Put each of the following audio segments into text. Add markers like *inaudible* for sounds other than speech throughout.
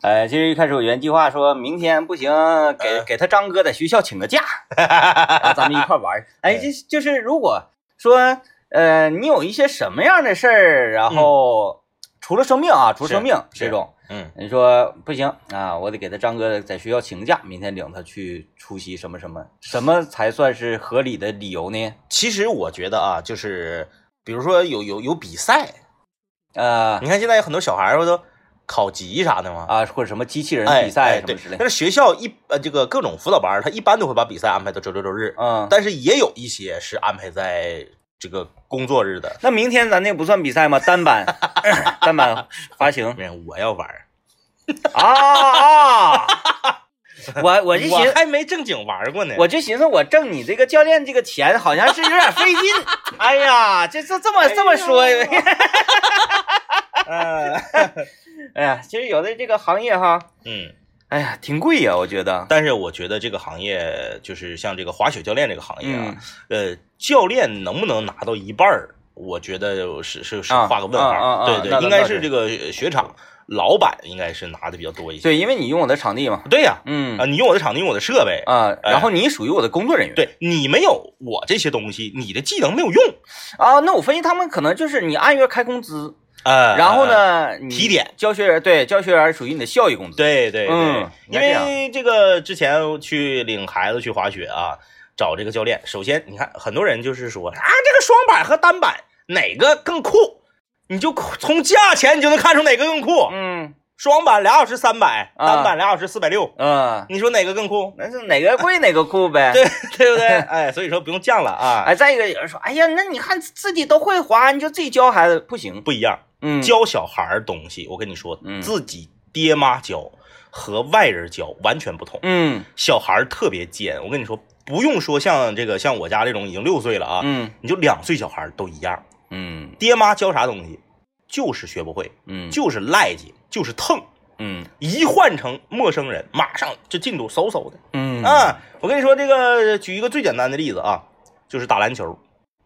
呃，其实一开始我原计划说明天不行，给给他张哥在学校请个假，*laughs* 然后咱们一块玩儿。哎，就就是如果说呃你有一些什么样的事儿，然后除了生病啊，除了生病这种，嗯，你说不行啊，我得给他张哥在学校请个假，明天领他去出席什么什么，什么才算是合理的理由呢？其实我觉得啊，就是比如说有有有比赛，呃你看现在有很多小孩儿不都考级啥的吗？啊，或者什么机器人哎比赛什么之类的，但是学校一呃这个各种辅导班儿，他一般都会把比赛安排到周六周日，嗯，但是也有一些是安排在这个工作日的。那明天咱那不算比赛吗？单板，*laughs* 单板发行我要玩儿，啊啊！我我就寻思还没正经玩过呢。我就寻思，我挣你这个教练这个钱，好像是有点费劲。*laughs* 哎呀，这这这么这么说，*laughs* *laughs* 嗯哎呀，其实有的这个行业哈，嗯，哎呀，挺贵呀，我觉得。但是我觉得这个行业就是像这个滑雪教练这个行业啊嗯，呃，教练能不能拿到一半儿，我觉得是是是啊画个问号。啊啊啊对对，应该是这个雪场老板应该是拿的比较多一些。对，因为你用我的场地嘛，对呀，嗯啊，你用我的场地，用我的设备，啊，然后你属于我的工作人员。对你没有我这些东西，你的技能没有用。啊，那我分析他们可能就是你按月开工资，呃然后？呢，提点教学员对教学员属于你的效益工资。对对对，嗯因为这个之前去领孩子去滑雪啊，找这个教练，首先你看很多人就是说啊，这个双板和单板哪个更酷，你就从价钱你就能看出哪个更酷。嗯双板俩小时三百，啊单板俩小时四百六，嗯，你说哪个更酷？那是哪个贵哪个酷呗。*laughs* 对对不对？*laughs* 哎，所以说不用犟了啊，哎，再一个有人说，哎呀，那你看自己都会滑，你就自己教孩子不行。不一样。嗯，教小孩儿东西，我跟你说，嗯自己爹妈教和外人教完全不同。嗯小孩儿特别尖，我跟你说，不用说像这个像我家这种已经六岁了啊，嗯你就两岁小孩儿都一样，嗯爹妈教啥东西就是学不会，嗯就是赖劲，就是蹭。嗯一换成陌生人，马上这进度嗖嗖的嗯啊！我跟你说，这个举一个最简单的例子啊，就是打篮球。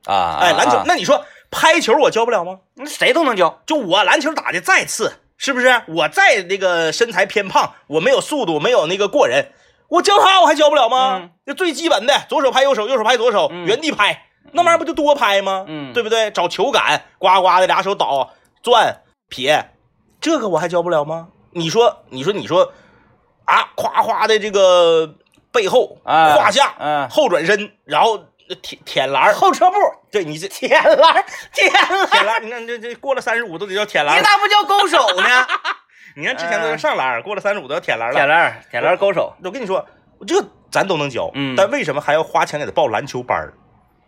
啊，哎，篮球啊，那你说拍球我教不了吗？那谁都能教。就我篮球打的再次，是不是？我再那个身材偏胖，我没有速度，没有那个过人，我教他我还教不了吗嗯？就最基本的，左手拍右手，右手拍左手，嗯原地拍，那玩意儿不就多拍吗？嗯对不对？找球感，呱呱的俩手倒转撇，这个我还教不了吗？你说，你说，你说，啊，夸夸的这个背后啊胯下嗯后转身，然后舔舔篮儿，后撤步，对你这舔篮，舔篮，舔篮儿，你看这这过了三十五都得叫舔篮儿。你咋不叫勾手呢？*laughs* 你看之前都是上篮儿，过了三十五都要舔篮儿了。舔篮，舔篮勾手。我跟你说，这咱都能教，嗯但为什么还要花钱给他报篮球班儿？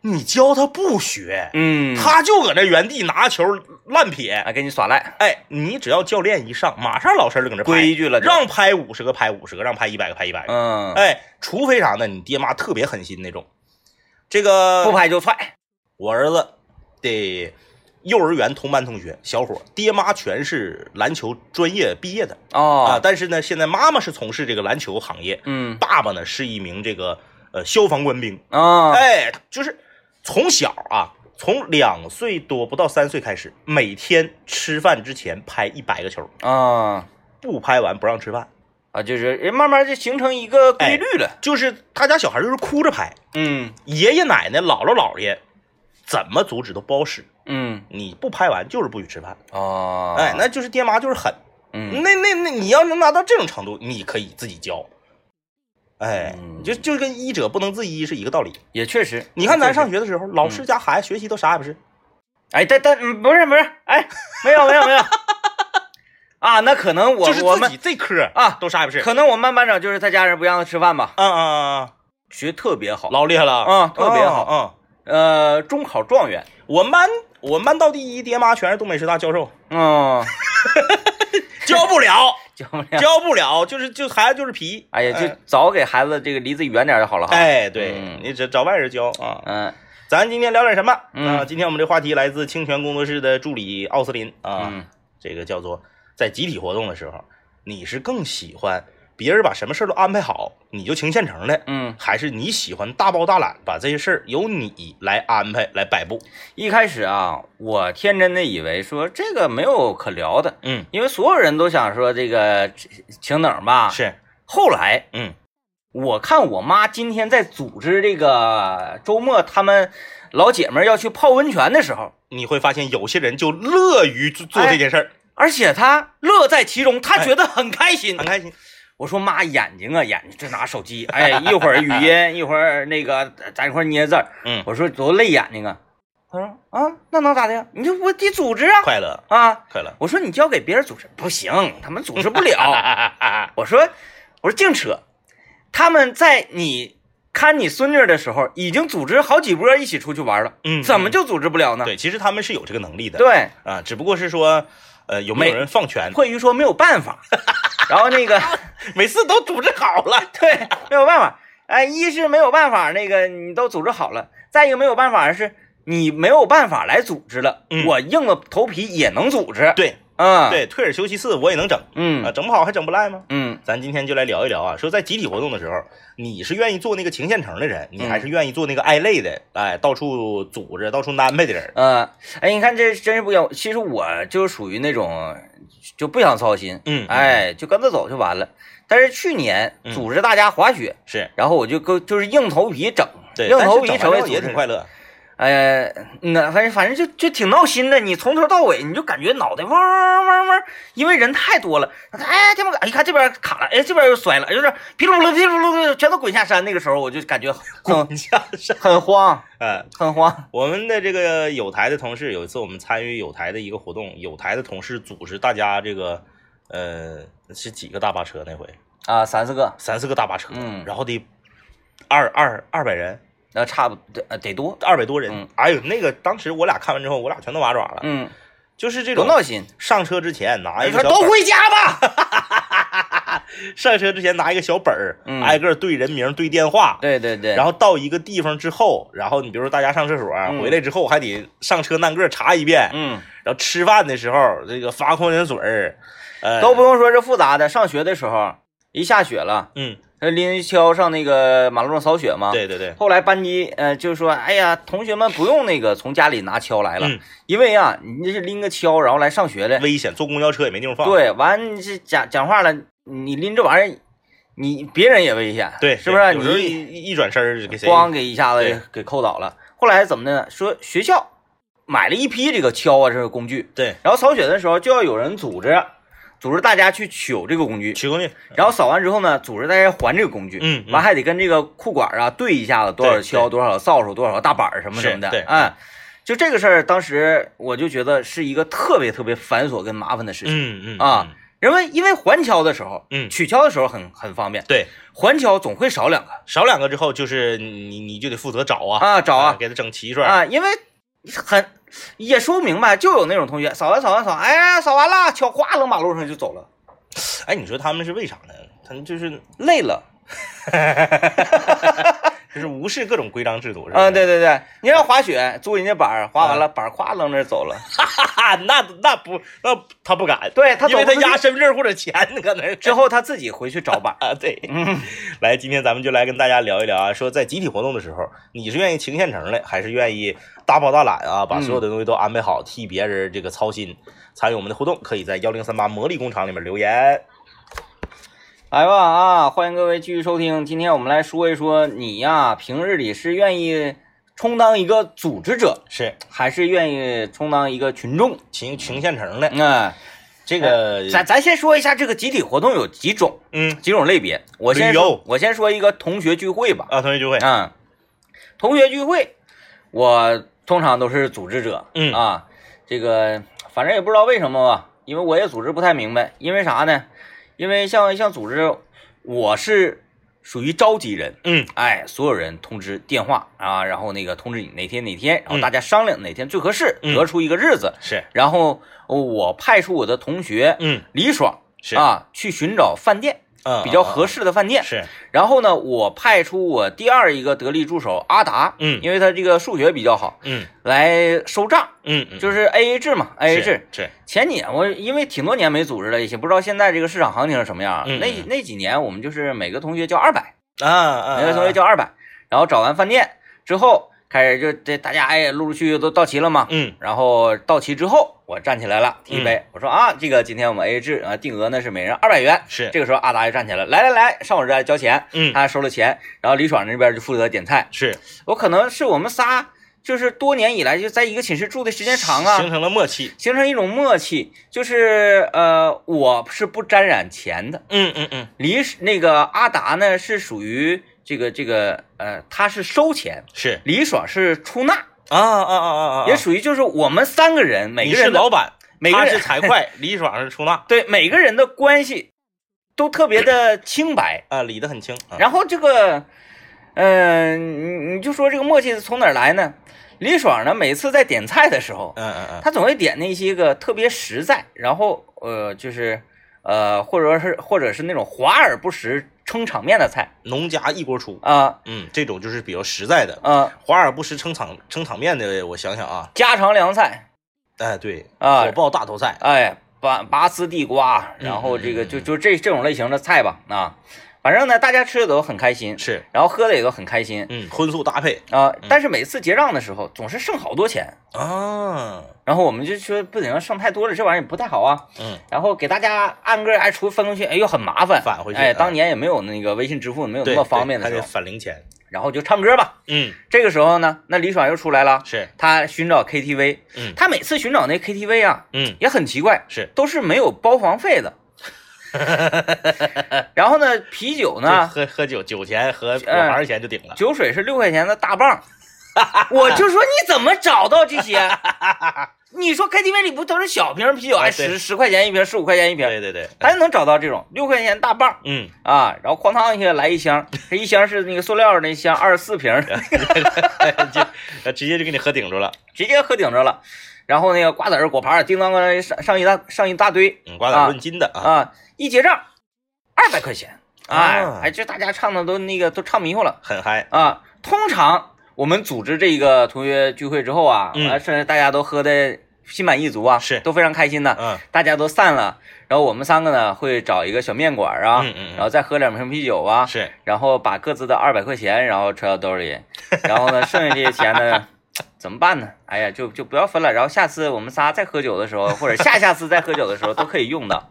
你教他不学，嗯，他就搁那原地拿球乱撇。还给你耍赖，哎，你只要教练一上，马上老师就搁那拍规矩了让拍五十个拍五十个，让拍一百个拍一百个。嗯，哎，除非啥呢？你爹妈特别狠心那种。这个不拍就踹。我儿子的幼儿园同班同学小伙，爹妈全是篮球专业毕业的。啊，哦，但是呢，现在妈妈是从事这个篮球行业，嗯。爸爸呢是一名这个呃消防官兵，啊，哎，就是从小啊，从两岁多不到三岁开始，每天吃饭之前拍一百个球，啊不拍完不让吃饭，啊，就是人慢慢就形成一个规律了。就是他家小孩就是哭着拍，嗯。爷爷奶奶、姥姥姥爷怎么阻止都不好使，嗯。你不拍完就是不许吃饭，哦，哎，那就是爹妈就是狠，嗯。那那那你要能拿到这种程度，你可以自己教。哎，嗯。就就跟医者不能自医是一个道理。也确实，你看咱上学的时候，老师家孩子学习都啥也不是，哎，但但嗯不是不是，哎，没有没有没有，啊，那可能我我们就是自己这科啊都啥也不是。可能我们班班长就是他家人不让他吃饭吧，嗯嗯嗯学特别好嗯，，老厉害了啊特别好嗯，呃，中考状元，我们班我们班到第一，爹妈全是东北师大教授，嗯，*laughs* 教不了，*laughs* 教不了，教不了，就是就孩子就是皮。哎呀，就早给孩子这个离自己远点就好了哈，哎，对嗯你只找外人教啊。嗯咱今天聊点什么嗯啊？今天我们这话题来自清泉工作室的助理奥斯林啊，嗯这个叫做在集体活动的时候，你是更喜欢别人把什么事儿都安排好，你就情现成的，嗯，还是你喜欢大包大揽，把这些事儿由你来安排来摆布？一开始啊，我天真的以为说这个没有可聊的，嗯，因为所有人都想说这个请等吧。是，后来嗯我看我妈今天在组织这个周末他们老姐们要去泡温泉的时候，你会发现有些人就乐于做做这件事儿，而且他乐在其中，他觉得很开心。很开心。我说妈，眼睛啊眼睛，这拿手机，*laughs* 哎，一会儿语音，一会儿那个在一块儿捏字儿。嗯，我说多累眼睛啊。他说啊，那能咋的呀？你就我得组织啊快乐，啊！快乐。我说你交给别人组织不行，他们组织不了。*laughs* 我说我说净扯，他们在你看你孙女的时候，已经组织好几波一起出去玩了，嗯，怎么就组织不了呢？对？其实他们是有这个能力的，对，啊，只不过是说，呃，有没有没人放权？惠于说没有办法，*laughs* 然后那个每次都组织好了，*laughs* 对没有办法，哎，一是没有办法，那个你都组织好了，再一个没有办法是你没有办法来组织了，嗯。我硬着头皮也能组织，对嗯，，对，退而求其次，我也能整嗯啊，嗯整不好还整不赖吗？嗯咱今天就来聊一聊啊，说在集体活动的时候，你是愿意做那个情现成的人，你还是愿意做那个挨累的，哎，到处组织、到处安排的人？嗯，哎，你看这真是不一样。其实我就属于那种就不想操心，嗯，哎，就跟着走就完了。但是去年嗯组织大家滑雪，是然后我就够就是硬头皮整，对，硬头皮成为完之后也。挺快乐。呃，那反正反正就就挺闹心的，你从头到尾你就感觉脑袋嗡嗡嗡嗡，因为人太多了。哎，这么哎，你看这边卡了，哎，这边又摔了，就是噼里啪啦噼里啪啦全都滚下山。那个时候我就感觉很滚下山，很慌，嗯，很慌。我们的这个有台的同事，有一次我们参与有台的一个活动，有台的同事组织大家这个，呃，是几个大巴车那回，啊，三四个，三四个大巴车，嗯然后得二二二百人，那差不多呃得多，二百多人，嗯哎呦，那个当时我俩看完之后，我俩全都麻爪了，嗯，就是这种多闹心。*laughs* 上车之前拿一个小本儿，回家吧。上车之前拿一个小本儿，嗯挨个对人名对电话，对对对，然后到一个地方之后，然后你比如说大家上厕所、嗯回来之后，还得上车按个查一遍，嗯，然后吃饭的时候这个发矿泉水儿，呃，都不用说是复杂的。上学的时候，一下雪了，嗯，他拎锹上那个马路上扫雪嘛。。对对对，后来班级呃就说，哎呀，同学们不用那个从家里拿锹来了，嗯因为啊，你这是拎个锹然后来上学的。危险，坐公交车也没地方放，对，完这讲讲话了，你拎这玩意儿，你别人也危险，对，是不是？你一一转身儿给谁？咣给一下子给扣倒了。后来怎么的呢？说学校买了一批这个锹啊，这个工具，对，然后扫雪的时候就要有人组织，组织大家去取这个工具，取工具，然后扫完之后呢，组织大家还这个工具，嗯嗯。完还得跟这个库管啊对一下子，多少对锹，多少扫帚，多少大板儿什么什么的，是对。哎，就这个事儿，当时我就觉得是一个特别特别繁琐跟麻烦的事情。嗯嗯啊，因为因为还锹的时候，嗯。取锹的时候很很方便，对，还锹总会少两个。少两个之后就是你你就得负责找啊。啊，找啊。给它整齐出来，啊，因为很也说不明白，就有那种同学扫完扫完扫，哎呀，扫完了，脚哗扔马路上就走了，哎，你说他们是为啥呢？他们就是累了。*laughs* 就是无视各种规章制度，是吧？嗯，对对对，你让滑雪租人家板儿，滑完了板儿咵扔那儿走了。哈哈哈，那那不那他不敢，对他因为他走不出去压身份证或者钱搁那儿之后他自己回去找板儿。啊，对，嗯，*laughs* 来，今天咱们就来跟大家聊一聊啊，说在集体活动的时候，你是愿意情现成的，还是愿意大包大揽啊，把所有的东西都安排好，替别人这个操心？参与我们的互动，可以在幺零三八魔力工厂里面留言。来吧啊，欢迎各位继续收听。今天我们来说一说你呀，平日里是愿意充当一个组织者，是还是愿意充当一个群众？群群现成的，嗯，这个咱咱先说一下这个集体活动有几种，嗯几种类别。我先说，我先说一个同学聚会吧。啊，同学聚会，嗯，同学聚会，我通常都是组织者。嗯啊，这个反正也不知道为什么吧，因为我也组织不太明白。因为啥呢？因为像像组织，我是属于召集人。嗯哎，所有人通知电话啊，然后那个通知你哪天哪天，然后嗯大家商量哪天最合适，嗯得出一个日子，是，然后我派出我的同学嗯李爽是啊去寻找饭店。嗯，比较合适的饭店。是，然后呢，我派出我第二一个得力助手阿达，嗯因为他这个数学比较好，嗯来收账，嗯嗯，就是 A A 制嘛，A A 制。是，前几年我因为挺多年没组织了，也不知道现在这个市场行情是什么样。那嗯嗯那几年我们就是每个同学交二百，啊啊，每个同学交二百，然后找完饭店之后，开始就这大家哎陆陆续续都到齐了嘛。嗯然后到齐之后，我站起来了，提一杯，我说啊，这个今天我们 A A 制啊，定额呢是每人二百元。是，这个时候阿达就站起来，来来来，上我这儿交钱。嗯他收了钱，然后李爽那边就负责点菜。是我可能是我们仨，就是多年以来就在一个寝室住的时间长啊，形成了默契。形成一种默契，就是呃，我是不沾染钱的，嗯嗯嗯，李那个阿达呢是属于这个这个呃，他是收钱，是李爽是出纳，啊啊啊啊啊，也属于就是我们三个人每你个人是老板，他每个人是财会，李爽是出纳 *laughs* 对每个人的关系都特别的清白，啊，理得很清啊。然后这个，嗯、你你就说这个默契从哪儿来呢？李爽呢，每次在点菜的时候，嗯嗯嗯，他总会点那些个特别实在，然后呃，就是呃，或者说是或者是那种华而不实、撑场面的菜。农家一锅出，啊。嗯，这种就是比较实在的，啊、华而不实撑场撑场面的，我想想啊，家常凉菜，哎对，啊。火爆大头菜，哎，拔拔丝地瓜，嗯然后这个就就这这种类型的菜吧啊，反正呢，大家吃的都很开心，是，然后喝的也都很开心。嗯，荤素搭配。啊，但是每次结账的时候总是剩好多钱。啊，然后我们就说不行，剩太多了，这玩意儿也不太好啊。嗯，然后给大家按个哎出分过去，哎呦很麻烦，哎，返回去哎当年也没有那个微信支付，没有那，么方便的时候，返零钱，然后就唱歌吧。嗯，这个时候呢，那李爽又出来了，是，他寻找 KTV，嗯。他每次寻找那 KTV 啊，嗯。也很奇怪，是，都是没有包房费的。*laughs* 然后呢，啤酒呢，喝喝酒酒钱和果嗯盘钱就顶了，酒水是六块钱的大棒。我就说你怎么找到这些？你说 KTV 里不都是小瓶啤酒，哎，啊十十块钱一瓶，十五块钱一瓶，对对对，他就能找到这种六块钱大棒嗯，啊，然后哐当一下来一箱，这一箱是那个塑料的那箱，二十四瓶，*laughs* 就直接就给你喝顶住了，直接喝顶着了。然后那个瓜子儿、果盘，叮当咣上上一大上一大堆嗯，瓜子论斤的啊，啊，一结账二百块钱，哎啊哎，这大家唱的都那个都唱迷糊了很嗨，啊。通常我们组织这个同学聚会之后啊，嗯完甚至大家都喝的心满意足啊，是都非常开心的，嗯大家都散了，然后我们三个呢会找一个小面馆啊，嗯嗯嗯然后再喝两瓶啤酒啊，是，然后把各自的二百块钱然后揣到兜里，*laughs* 然后呢，剩下这些钱呢，*tsk* 怎么办呢？哎呀，就就不要分了，然后下次我们仨再喝酒的时候，或者下下次再喝酒的时候都可以用到。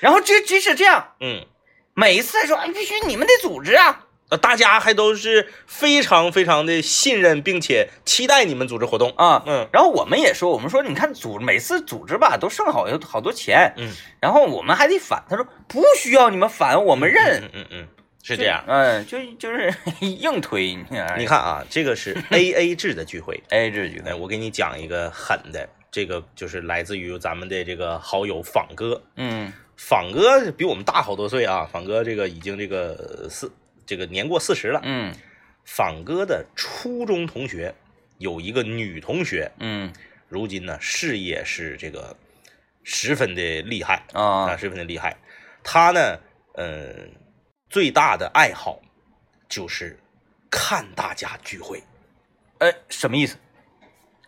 然后即即使这样，嗯。每一次说，哎，必须你们得组织啊，呃，大家还都是非常非常的信任，并且期待你们组织活动。啊。嗯然后我们也说，我们说，你看组每次组织吧，都剩好有好多钱，嗯，然后我们还得返。他说不需要你们返，我们认。嗯嗯嗯，是这样。嗯，就就是 *laughs* 硬推。你看啊，这个是 *laughs* A A 制的聚会。，A A 制聚会，我给你讲一个狠的，这个就是来自于咱们的这个好友仿哥。嗯仿哥比我们大好多岁啊，仿哥这个已经这个四这个年过四十了。嗯仿哥的初中同学有一个女同学，嗯如今呢事业是这个十分的厉害。啊，啊十分的厉害。她呢，呃，最大的爱好就是看大家聚会，哎，什么意思？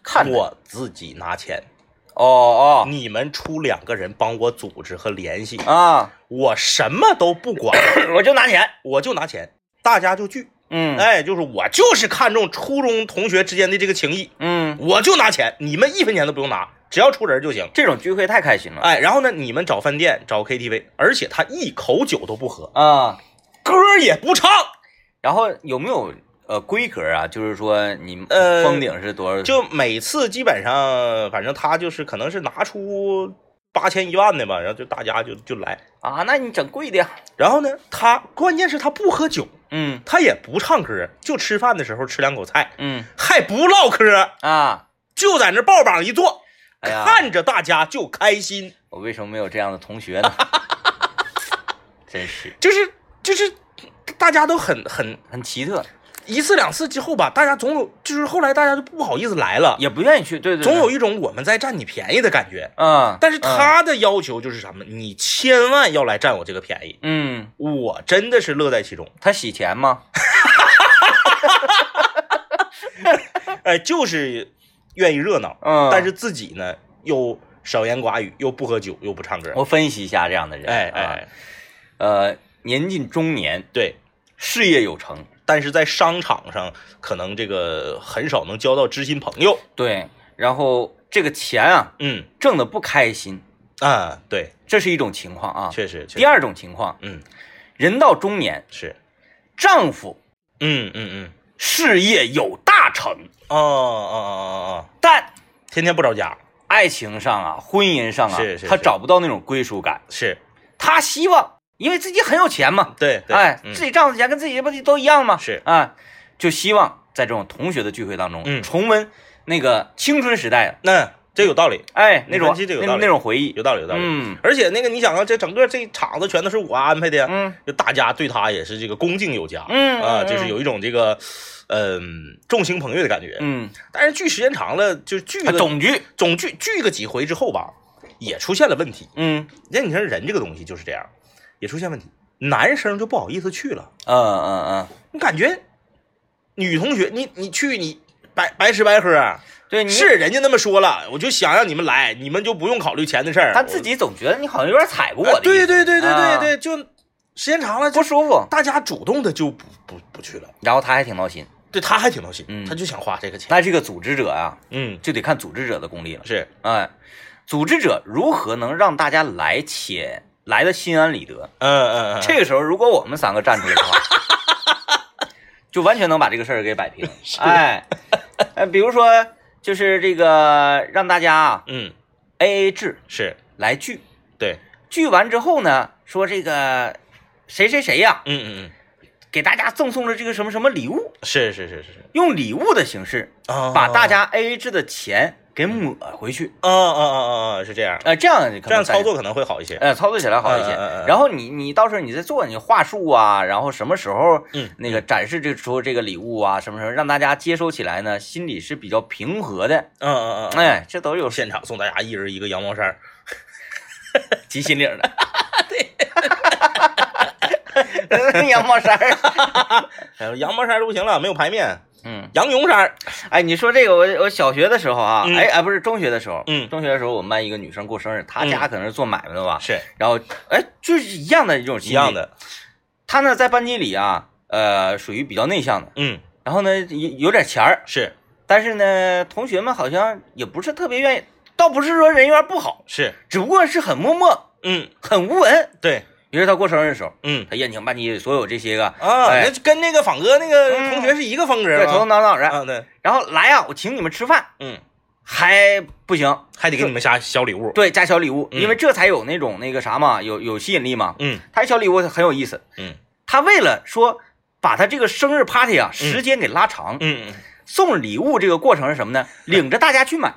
看我自己拿钱，哦哦你们出两个人帮我组织和联系，啊，我什么都不管，我就拿钱。我就拿钱，大家就聚。嗯哎，就是我就是看重初中同学之间的这个情谊，嗯，我就拿钱，你们一分钱都不用拿，只要出人就行。这种聚会太开心了哎，然后呢，你们找饭店找 KTV，而且他一口酒都不喝，啊。歌也不唱，然后有没有呃规格啊？就是说你呃封顶是多少？就每次基本上，反正他就是可能是拿出八千一万的吧，然后就大家就就来。啊，那你整贵的呀。然后呢，他关键是他不喝酒，嗯他也不唱歌，就吃饭的时候吃两口菜，嗯还不唠嗑，啊，就在那抱膀一坐，哎看着大家就开心，我为什么没有这样的同学呢？*laughs* 真是就是就是大家都很很很奇特。一次两次之后吧，大家总有就是后来大家就不好意思来了，也不愿意去，对对，总有一种我们在占你便宜的感觉。嗯，但是他的要求就是什么？你千万要来占我这个便宜。嗯，我真的是乐在其中。他洗钱吗？*laughs* 哎，就是愿意热闹，嗯，但是自己呢又少言寡语，又不喝酒，又不唱歌。我分析一下这样的人，哎哎，呃，年近中年，对，事业有成，但是在商场上可能这个很少能交到知心朋友。对，然后这个钱啊，嗯。挣的不开心，啊，对，这是一种情况啊。确实。第二种情况，嗯，人到中年，是，丈夫嗯嗯嗯，事业有大成，哦哦哦哦哦，但天天不着家，爱情上啊，婚姻上啊，是是是。他找不到那种归属感。是。他希望，因为自己很有钱嘛，对对，哎，嗯自己丈夫钱跟自己不都一样吗？是啊，就希望在这种同学的聚会当中，嗯重温那个青春时代，那这有道理，哎，那种你分析这有道理那那种回忆，有道理，有道理。嗯而且那个你想啊，这整个这场子全都是我安排的呀，嗯就大家对他也是这个恭敬有加，嗯啊，嗯就是有一种这个，嗯，众星捧月的感觉。嗯，但是聚时间长了，就聚总局，总聚聚个几回之后吧，也出现了问题。嗯那你说人这个东西就是这样，也出现问题，男生就不好意思去了，嗯嗯嗯，你感觉女同学，你你去你白白吃白喝。对，你是人家那么说了，我就想让你们来，你们就不用考虑钱的事儿。他自己总觉得你好像有点踩过我我的对对对对对啊对，就时间长了不舒服，大家主动的就不不不去了。然后他还挺闹心。对，他还挺闹心，嗯他就想花这个钱。那这个组织者啊，嗯，就得看组织者的功力了。是，哎，组织者如何能让大家来且来的心安理得？嗯嗯嗯，这个时候，如果我们三个站出来的话，*laughs* 就完全能把这个事儿给摆平。哎，呃，比如说，就是这个让大家啊嗯。A A 制是。来聚，对，聚完之后呢，说这个谁谁谁呀、嗯嗯嗯，给大家赠送了这个什么什么礼物，是是是是。是，用礼物的形式啊把大家 A A 制的钱给抹回去。啊啊啊啊啊是这样，呃，这样这样操作可能会好一些。呃，操作起来好一些。然后你你到时候你再做你话术啊，然后什么时候嗯那个展示这出这个礼物啊，什么时候让大家接收起来呢？心里是比较平和的。嗯嗯嗯，哎，这都有现场送大家一人一个羊毛衫儿，*laughs* 系心领的。*laughs* 对，*laughs* 羊毛衫儿。哎呦羊毛衫儿都不行了，没有排面，嗯，羊绒衫儿。哎，你说这个，我我小学的时候啊，嗯。哎哎，不是中学的时候，嗯。中学的时候我们班一个女生过生日，她家可能是做买卖的吧，是。然后哎，就是一样的这种一样。的，她呢在班级里啊，呃，属于比较内向的，嗯，然后呢有有点钱儿，是。但是呢，同学们好像也不是特别愿意，倒不是说人缘不好，是，只不过是很默默、嗯，很无闻。对，于是他过生日的时候，嗯他宴请班级所有这些个啊，哎那就跟那个仿哥那个嗯同学是一个风格对头头？脑脑的，啊，对，然后来呀，我请你们吃饭，嗯，还不行，还得给你们加小礼物。对，加小礼物，嗯因为这才有那种那个啥嘛，有有吸引力嘛。嗯他小礼物很有意思，嗯他为了说把他这个生日 party 啊时间给拉长，嗯嗯，送礼物这个过程是什么呢？领着大家去买。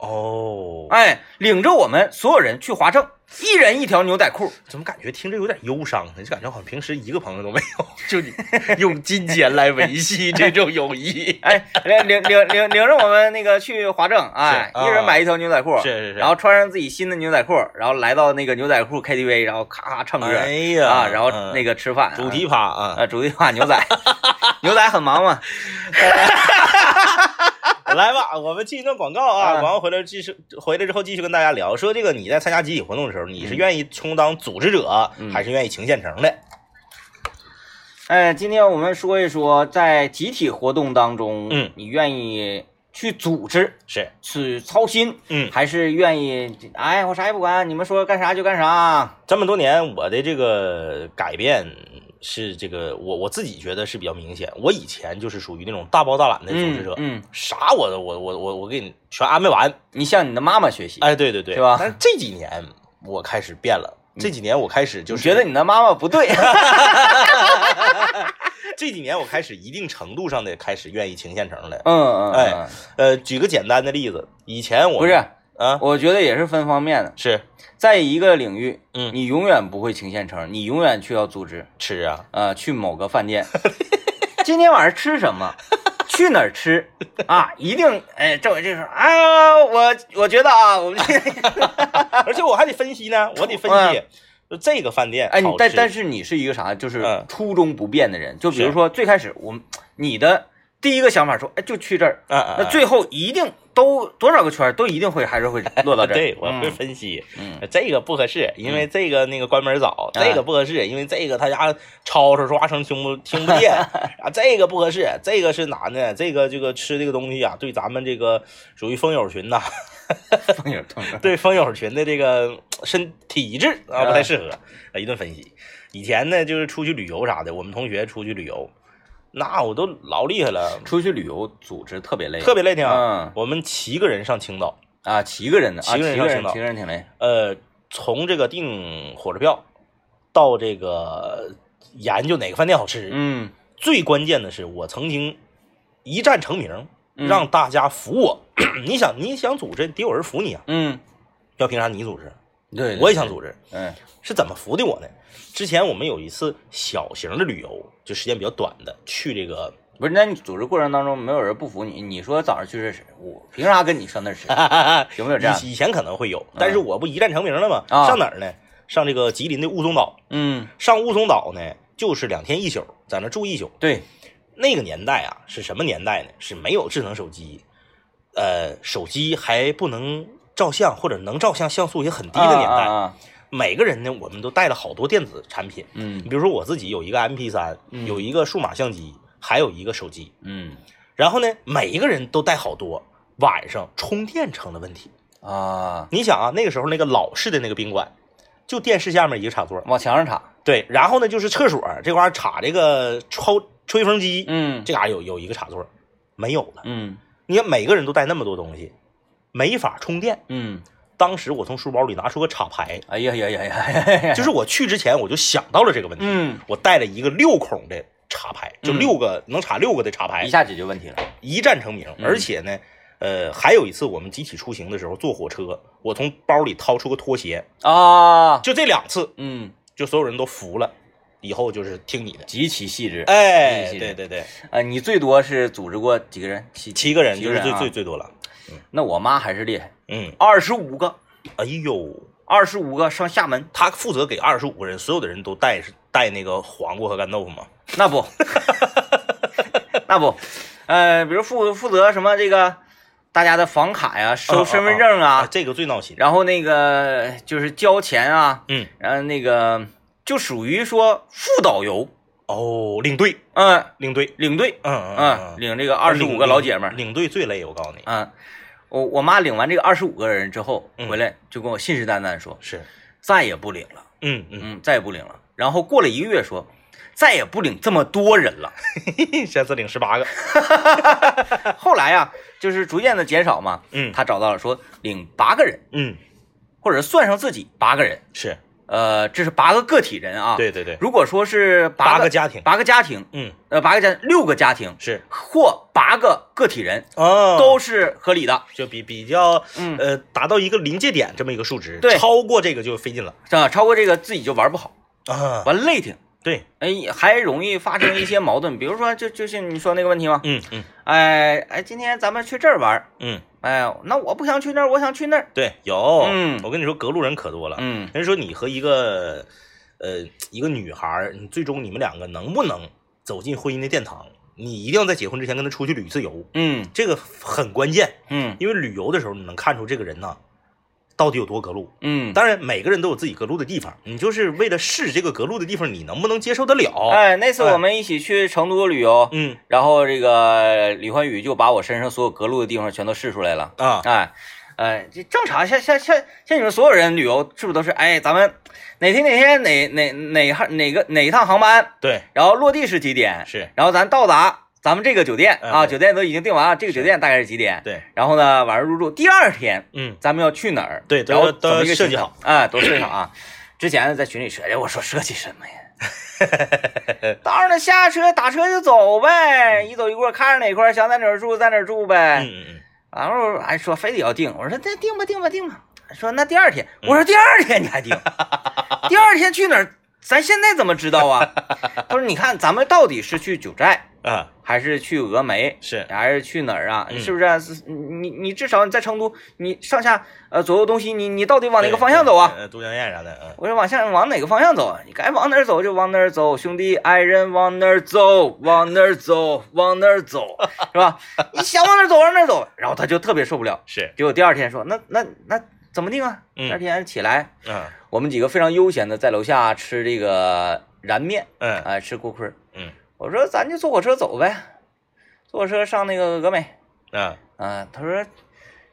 哦，哎，领着我们所有人去华正，一人一条牛仔裤。怎么感觉听着有点忧伤呢？就感觉好像平时一个朋友都没有，*laughs* 就你用金钱来维系这种友谊。*laughs* 哎，领领领领领着我们那个去华正，哎，啊。一人买一条牛仔裤，是是是。然后穿上自己新的牛仔裤，然后来到那个牛仔裤 KTV，然后咔咔唱歌，哎呀啊，然后嗯。那个吃饭，主题趴啊，啊，主题趴牛仔，*laughs* 牛仔很忙嘛，来吧，我们进一段广告啊，啊广告回来继续回来之后继续跟大家聊，说这个你在参加集体活动的时候，你是嗯愿意充当组织者，嗯还是愿意请现成的？哎，今天我们说一说在集体活动当中，嗯你愿意去组织、是，去操心，嗯，还是愿意，哎，我啥也不管，你们说干啥就干啥，这么多年我的这个改变是这个我我自己觉得是比较明显。我以前就是属于那种大包大揽的组织者，嗯，嗯啥我都我我我我给你全安排完。你向你的妈妈学习，哎，对对对，是吧但是这几年我开始变了，这几年我开始就是觉得你的妈妈不对 *laughs* *laughs* 这几年我开始一定程度上的开始愿意请现成了。嗯嗯，哎嗯呃，举个简单的例子，以前我不是，啊，我觉得也是分方面的，是。在一个领域，嗯。你永远不会清现成，你永远去要组织，吃啊，呃，去某个饭店，*laughs* 今天晚上吃什么？*laughs* 去哪儿吃？啊？一定哎，政委这时候啊，我我觉得啊，我们 *laughs* 而且我还得分析呢，我得分析，就这个饭店哎，你但但是你是一个啥？就是嗯。初衷不变的人。就比如说最开始我们你的第一个想法说，哎，就去这儿，嗯嗯，嗯那最后一定都多少个圈都一定会还是会落到这儿。对我会嗯分析，嗯。这个不合适，因为这个那个关门早，哎这个不合适，因为这个他家吵吵说话声听不 *laughs* 听不见。啊，这个不合适，这个是男的？这个这个吃这个东西啊，对咱们这个属于风友群呐，*laughs* 风友痛 *laughs* 对风友群的这个身体质啊不太适合，啊一顿分析。以前呢，就是出去旅游啥的，我们同学出去旅游，那我都老厉害了，出去旅游组织特别累，特别累挺。嗯我们七个人上青岛，啊，七个人的啊，七个人上青岛七个人挺累。呃，从这个订火车票到这个研究哪个饭店好吃，嗯最关键的是我曾经一战成名，嗯让大家服我。*clears throat* 你想，你想组织，得有人服你啊，嗯，要凭啥你组织？对，我也想组织，嗯是怎么服的我呢？之前我们有一次小型的旅游，就时间比较短的，去这个不是，那你组织过程当中没有人不服你，你说早上去这吃，我凭啥跟你上那儿吃？*laughs* 有没有这样？以以前可能会有，但是我不一战成名了吗？啊上哪儿呢？上这个吉林的雾凇岛，嗯，上雾凇岛呢，就是两天一宿，在那住一宿。对，那个年代啊，是什么年代呢？是没有智能手机，呃，手机还不能照相，或者能照相像素也很低的年代。啊啊啊每个人呢，我们都带了好多电子产品，嗯比如说我自己有一个 MP 三嗯有一个数码相机，还有一个手机。嗯然后呢，每一个人都带好多，晚上充电成了问题。啊，你想啊，那个时候那个老式的那个宾馆，就电视下面一个插座，往墙上插。对，然后呢就是厕所这块儿插这个抽吹风机，嗯这嘎有有一个插座，没有了。嗯你看每个人都带那么多东西，没法充电。嗯，当时我从书包里拿出个插排，哎呀呀呀呀呀，就是我去之前我就想到了这个问题，嗯，我带了一个六孔的插排，就嗯六个、能插六个的插排一，下解决问题了。一战成名。嗯而且呢，呃，还有一次我们集体出行的时候坐火车，我从包里掏出个拖鞋，啊，就这两次，嗯，就所有人都服了，以后就是听你的。极其细致。哎，对对对，啊，你最多是组织过几个人？七七个人就是最最最多了。那我妈还是厉害，嗯，二十五个，哎呦，二十五个上厦门，她负责给二十五个人，所有的人都带是带那个黄瓜和干豆腐吗？那不，*laughs* 那不，呃，比如负负责什么这个大家的房卡呀、收身份证啊，这个最闹心。然后那个就是交钱啊，嗯，然后那个就属于说副导游，哦，领队，嗯，领队，领队，嗯嗯嗯，领这个二十五个老姐们儿，领队最累，我告诉你，嗯，我我妈领完这个二十五个人之后嗯。回来就跟我信誓旦旦说是，再也不领了，嗯嗯，嗯，再也不领了。然后过了一个月说再也不领这么多人了。*laughs* 下次领十八个，*laughs* 后来呀、就是逐渐的减少嘛，嗯。他找到了说领八个人，嗯，或者算上自己八个人，是呃，这是八个个体人啊。，对对对，如果说是八个家庭，八个家庭，嗯。呃，八个家六个家庭是。或八个个体人哦。都是合理的，就比比较嗯，呃达到一个临界点这么一个数值，对。超过这个就费劲了。是吧，超过这个自己就玩不好，啊，完累挺。对，哎，还容易发生一些矛盾，比如说，就就是你说那个问题吗？嗯嗯。哎哎，今天咱们去这儿玩，嗯，哎，那我不想去那儿，我想去那儿。对，有，嗯我跟你说，隔路人可多了，嗯人说你和一个呃一个女孩儿，你最终你们两个能不能走进婚姻的殿堂？你一定要在结婚之前跟她出去旅一次游，嗯这个很关键，嗯因为旅游的时候你能看出这个人呐到底有多隔路。嗯，当然，每个人都有自己隔路的地方，你就是为了试这个隔路的地方，你能不能接受得了？哎，那次哎我们一起去成都旅游，嗯。然后这个李焕宇就把我身上所有隔路的地方全都试出来了。啊，哎，哎，这正常，像像像像你们所有人旅游，是不是都是哎，咱们哪天哪天哪哪哪号哪个哪一趟航班，对，然后落地是几点，是。然后咱到达咱们这个酒店啊，酒店都已经订完了，这个酒店大概是几点？对，然后呢，晚上入住，第二天嗯咱们要去哪儿？对都然后要都怎么一个行程要设计好，啊，都设计好啊。之前在群里说，哎，我说设计什么呀？*laughs* 到那下车打车就走呗，一走一过，看着哪块想在哪儿住，在哪儿住呗。嗯嗯嗯，然后还说非得要订，我说那订吧，订吧，订吧。说那第二天，我说第二天你还订，*laughs* 第二天去哪儿？咱现在怎么知道啊？他说你看咱们到底是去九寨，啊，还是去峨眉，是还是去哪儿啊？嗯是不是你你至少你在成都，你上下呃左右东西，你你到底往哪个方向走啊？呃都江堰啥的，嗯，我说往下往哪个方向走啊？你该往哪儿走就往哪儿走，兄弟爱人往哪儿走，往哪儿走，往哪儿走，是吧？你想往哪儿走往哪儿走，然后他就特别受不了。是，结果第二天说，那那那怎么定啊？嗯第二天起来，嗯我们几个非常悠闲的在楼下吃这个燃面，嗯哎、吃锅盔儿。嗯我说咱就坐火车走呗，坐火车上那个峨眉。嗯啊，他说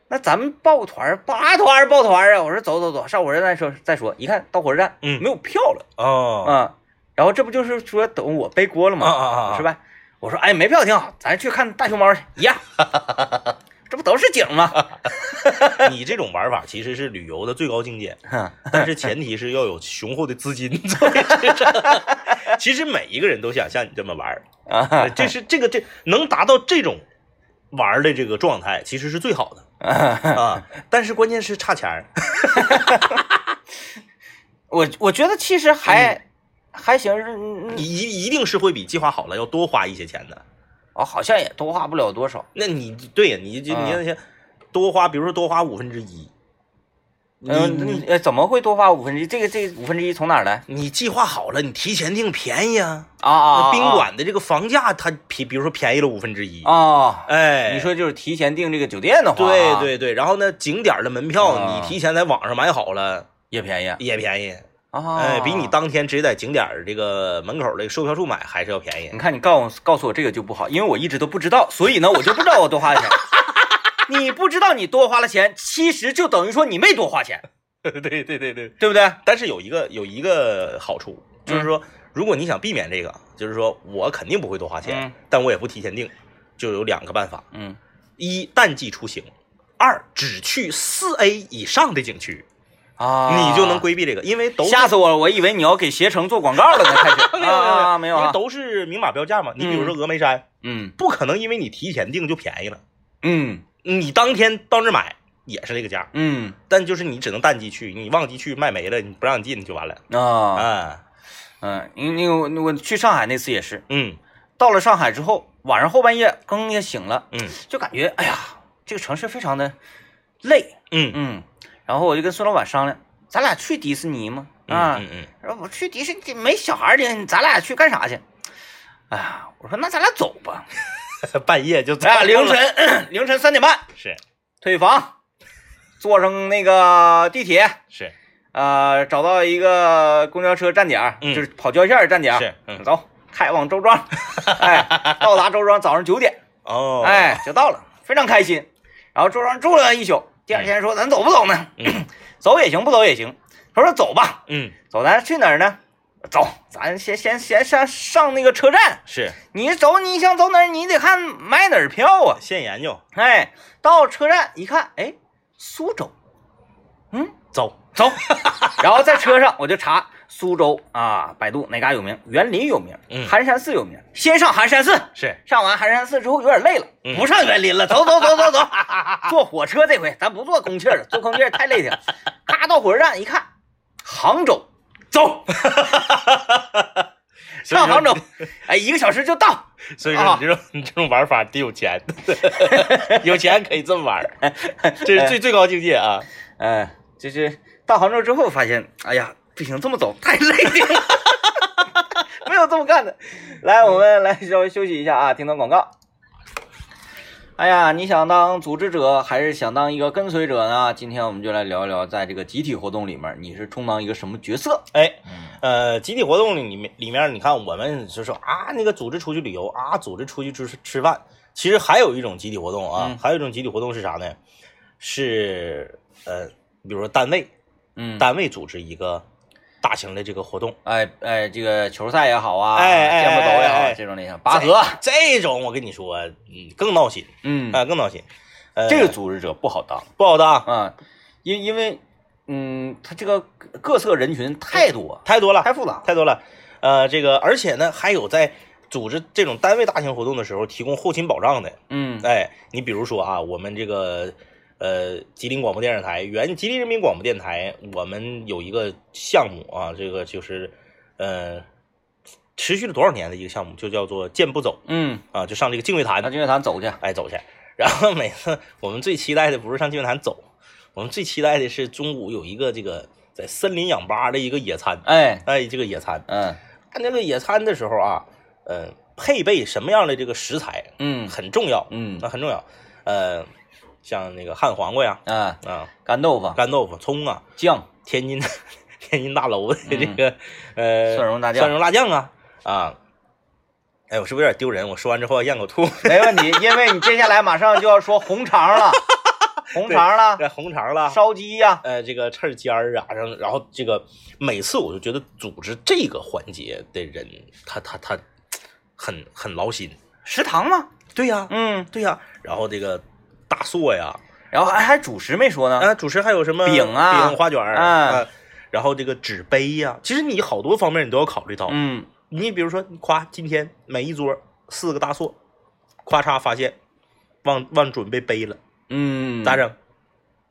那咱们报个团儿，报啥团儿？报团啊！我说走走走，上火车站再说再说。一看到火车站，嗯没有票了哦啊。然后这不就是说等我背锅了吗？啊啊啊啊是吧？我说哎，没票挺好，咱去看大熊猫去，一样。*laughs* 这不都是景吗？*laughs* 你这种玩法其实是旅游的最高境界，*laughs* 哼但是前提是要有雄厚的资金作为支撑。*laughs* 其实每一个人都想像你这么玩，啊，这是这个这能达到这种玩的这个状态，其实是最好的啊。但是关键是差钱儿，我我觉得其实还、还行，一一定是会比计划好了要多花一些钱的。哦，好像也多花不了多少。那你对呀，你就你啊那些多花，比如说多花五分之一，你嗯，怎么会多花五分之一？这个这五分之一从哪儿来？你计划好了，你提前订便宜啊。啊啊宾馆的这个房价，它比比如说便宜了五分之一。啊，哎，你说就是提前订这个酒店的话，对啊，对对，然后呢，景点的门票啊你提前在网上买好了也便宜也便宜，啊，哎，比你当天直接在景点儿这个门口的售票处买还是要便宜你。看，你告诉告诉我这个就不好，因为我一直都不知道，所以呢，我就不知道我多花了钱。*laughs* 你不知道你多花了钱，其实就等于说你没多花钱，*laughs* 对对对对，对不对？但是有一个有一个好处，就是说，如果你想避免这个，就是说我肯定不会多花钱，嗯但我也不提前订，就有两个办法：嗯，一淡季出行，二只去四 A 以上的景区，啊，你就能规避这个，因为都吓死我了！我以为你要给携程做广告了呢，开始。*laughs* 没有没有啊，没有啊，因为都是明码标价嘛。你比如说峨眉山，嗯。不可能因为你提前订就便宜了，嗯。你当天到那买也是这个价，嗯。但就是你只能淡季去，你旺季去卖没了，你不让你进就完了。啊。啊，嗯，因因为我我去上海那次也是，嗯。到了上海之后，晚上后半夜更也醒了，嗯。就感觉哎呀，这个城市非常的累，嗯。嗯，然后我就跟孙老板商量，咱俩去迪士尼吗？啊，嗯嗯说我去迪士尼没小孩儿的，咱俩去干啥去？哎呀，我说那咱俩走吧，嗯，半夜就咱俩凌晨凌晨三点半是退房，坐上那个地铁，是呃，找到一个公交车站点就是跑郊县儿站点儿，是嗯走，开往周庄，*laughs* 哎，到达周庄早上九点，哦，哎，就到了，非常开心。然后周庄住了一宿，第二天说咱走不走呢？嗯 *clears throat* 走也行，不走也行。他说走吧，嗯走咱去哪儿呢？走，咱先先先上上那个车站。是你走，你想走哪儿？你得看买哪儿票啊。现研究哎，到车站一看，哎，苏州，嗯，走走。*laughs* 然后在车上我就查苏州啊，百度哪嘎有名？园林有名，嗯寒山寺有名。先上寒山寺，是上完寒山寺之后有点累了，嗯不上园林了，走走走走走，坐火车这回咱不坐空气了，坐空气儿太累挺。咔到火车站一看，杭州，走，*laughs* 上杭州，哎，一个小时就到。*laughs* 所以说啊你这种你这种玩法得有钱，*laughs* 有钱可以这么玩，这是最最高境界啊！哎，就是到杭州之后发现，哎呀，不行，这么走太累了，*laughs* 没有这么干的。来，我们来稍微休息一下啊，听段广告。哎呀，你想当组织者还是想当一个跟随者呢？今天我们就来聊一聊，在这个集体活动里面，你是充当一个什么角色？哎，呃，集体活动里面里面，你看我们就说啊，那个组织出去旅游啊，组织出去吃吃饭。其实还有一种集体活动啊，嗯还有一种集体活动是啥呢？是呃，比如说单位，嗯，单位组织一个大型的这个活动，哎哎，这个球赛也好啊，健步走也好，这种类型，拔河，这种我跟你说，嗯，更闹心嗯，啊、更闹心。呃，这个组织者不好当。不好当，啊，因因为，嗯，他这个各色人群太多，太多了，太复杂。太多了。呃，这个而且呢，还有在组织这种单位大型活动的时候提供后勤保障的。嗯哎，你比如说啊，我们这个呃吉林广播电视台原吉林人民广播电台，我们有一个项目啊，这个就是呃持续了多少年的一个项目，就叫做健步走嗯，啊，就上这个净月潭上，净月潭走去。哎，走去。然后每次我们最期待的不是上净月潭走，我们最期待的是中午有一个这个在森林氧吧的一个野餐。哎，哎，这个野餐，嗯看这个野餐的时候啊，呃，配备什么样的这个食材嗯很重要，嗯那很重要。呃，像那个旱黄瓜呀，啊，啊，干豆腐、干豆腐、葱啊，酱、天津 *laughs* 天津大楼的这个、呃嗯蒜蓉大酱。蒜蓉辣酱啊啊。哎，我是不是有点丢人？我说完之后要咽口吐。没问题，因为你接下来马上就要说红肠了，*laughs* 红肠了，这红肠了，烧鸡呀，呃，这个翅尖儿啊，然后然后这个每次我就觉得组织这个环节的人，他他他很很劳心。食堂嘛，对呀、嗯，对呀、然后这个大硕呀，然后还还主食没说呢，啊，主食还有什么饼啊饼、花卷儿啊啊，然后这个纸杯呀、其实你好多方面你都要考虑到。嗯你比如说，夸今天每一桌四个大硕，咔嚓发现忘忘准备杯了，嗯，咋？整？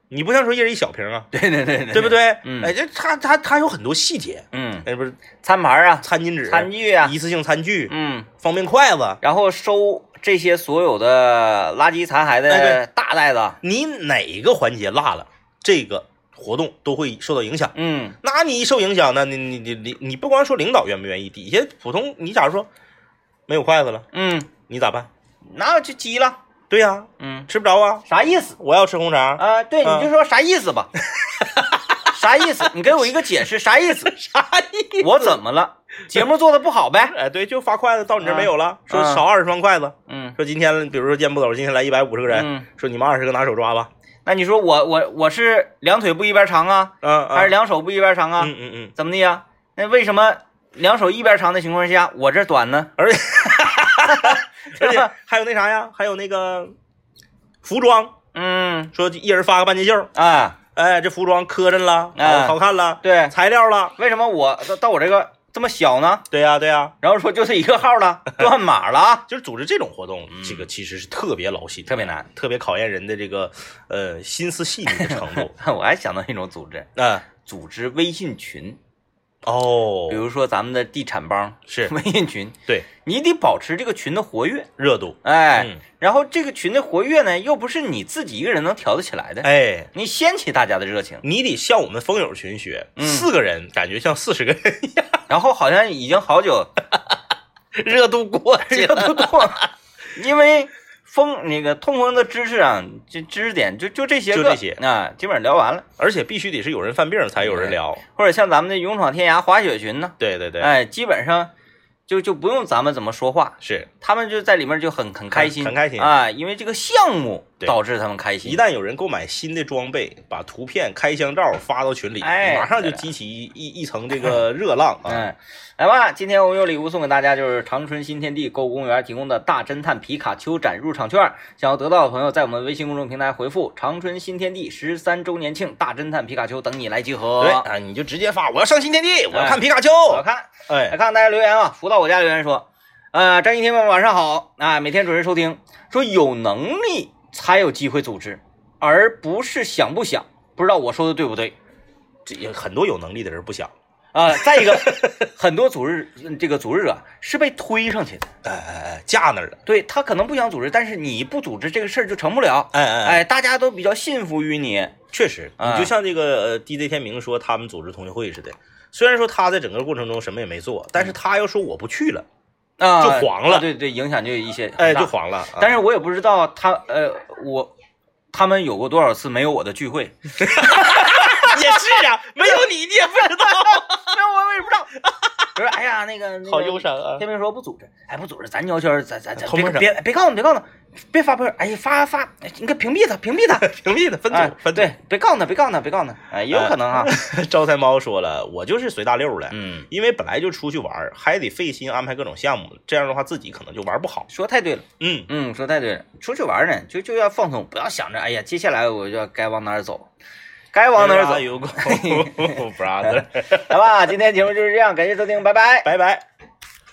你不像说一人一小瓶啊，*laughs* 对对对对，对不？对？嗯哎，这他他他有很多细节，嗯，哎，不是餐盘啊，餐巾纸、餐具啊，一次性餐具、嗯，方便筷子，然后收这些所有的垃圾残骸哎的大袋子，你哪个环节落了，这个活动都会受到影响。嗯那你一受影响，呢你你你你你不光说领导愿不愿意，底下普通你假如说没有筷子了，嗯，你咋办？那就急了，对呀、嗯，吃不着啊，啥意思？我要吃红肠，啊，对，啊你就说啥意思吧？*laughs* 啥意思？你给我一个解释，啥意思？*laughs* 啥意思我怎么了？*laughs* 节目做的不好呗？哎，对，就发筷子到你这没有了，说啊。少二十双筷子，嗯。说今天比如说健步走，今天来一百五十个人，嗯，说你们二十个拿手抓吧，那你说我我我是两腿不一边长啊，嗯还是两手不一边长啊？嗯嗯嗯，怎么的呀？那为什么两手一边长的情况下，我这短呢？而且 *laughs* 而且 *laughs* 还有那啥呀，还有那个服装，嗯。说一人发个半截袖，啊，哎，这服装磕碜了，好看了，对，材料了，为什么我到到我这个这么小呢？对呀对呀，然后说就是一个号了，*laughs* 断码了。啊！就是组织这种活动，这个其实是特别劳心，特别难，特别考验人的这个呃心思细腻的程度。*laughs* 我还想到一种组织，*laughs* 啊，组织微信群，哦。比，如说咱们的地产帮是。微信群，对。你得保持这个群的活跃，热度，哎，嗯，然后这个群的活跃呢，又不是你自己一个人能调得起来的，哎，你掀起大家的热情，你得向我们风友群学，嗯。四个人感觉像四十个人一样，然后好像已经好久 *laughs* 热度过 *laughs* 去热。度过了，因为风那个痛风的知识啊，这知识点就就这些个，就这些啊，基本上聊完了。而且必须得是有人犯病才有人聊。或者像咱们的勇闯天涯滑雪群呢，对对对，哎，基本上就就不用咱们怎么说话，是他们就在里面就很很开心，很开心啊，因为这个项目对导致他们开心。一旦有人购买新的装备，把图片、开箱照发到群里，哎马上就激起一一一层这个 *laughs* 热浪啊！嗯，来吧，今天我们有礼物送给大家，就是长春新天地购物公园提供的大侦探皮卡丘展入场券。想要得到的朋友，在我们微信公众平台回复“长春新天地十三周年庆大侦探皮卡丘”，等你来集合。对啊，你就直接发我要上新天地，我要看皮卡丘。我要看来哎，看看大家留言啊，福到我家留言说，呃，张一天们晚上好啊，每天准时收听，说有能力才有机会组织，而不是想不想。不知道我说的对不对？这也很多有能力的人不想，啊、再一个，很多组织这个组织者是被推上去的，哎哎哎，架那儿了，对他可能不想组织，但是你不组织这个事儿就成不了。哎哎哎，哎，大家都比较信服于你，确实，啊你就像这个呃 DJ 天明说他们组织同学会似的，虽然说他在整个过程中什么也没做，但是他要说我不去了，啊，就黄了。啊对对，影响就有一些哎，就黄了。啊。但是我也不知道他呃，我他们有过多少次没有我的聚会，*laughs* *laughs* 也是啊，没有你 *laughs* 你也不知道，*laughs* 没有我我也不知道。不是哎呀，那个好忧伤啊。天明说不组织，哎不组织，咱悄悄咱咱咱别偷摸着别别告诉他，别告诉他，别发朋友，哎发发，你给屏蔽他，屏蔽他，屏蔽他分哎组分组。对，别告诉他，别告诉他，别告诉他，哎也有可能啊，招财猫说了，我就是随大溜的，嗯，因为本来就出去玩儿，还得费心安排各种项目，这样的话自己可能就玩不好。说太对了，嗯，嗯，说太对了，出去玩呢就就要放松，不要想着哎呀接下来我就要该往哪儿走，该往哪儿走，brother，来吧，今天节目就是这样，感谢收听，拜拜。拜拜。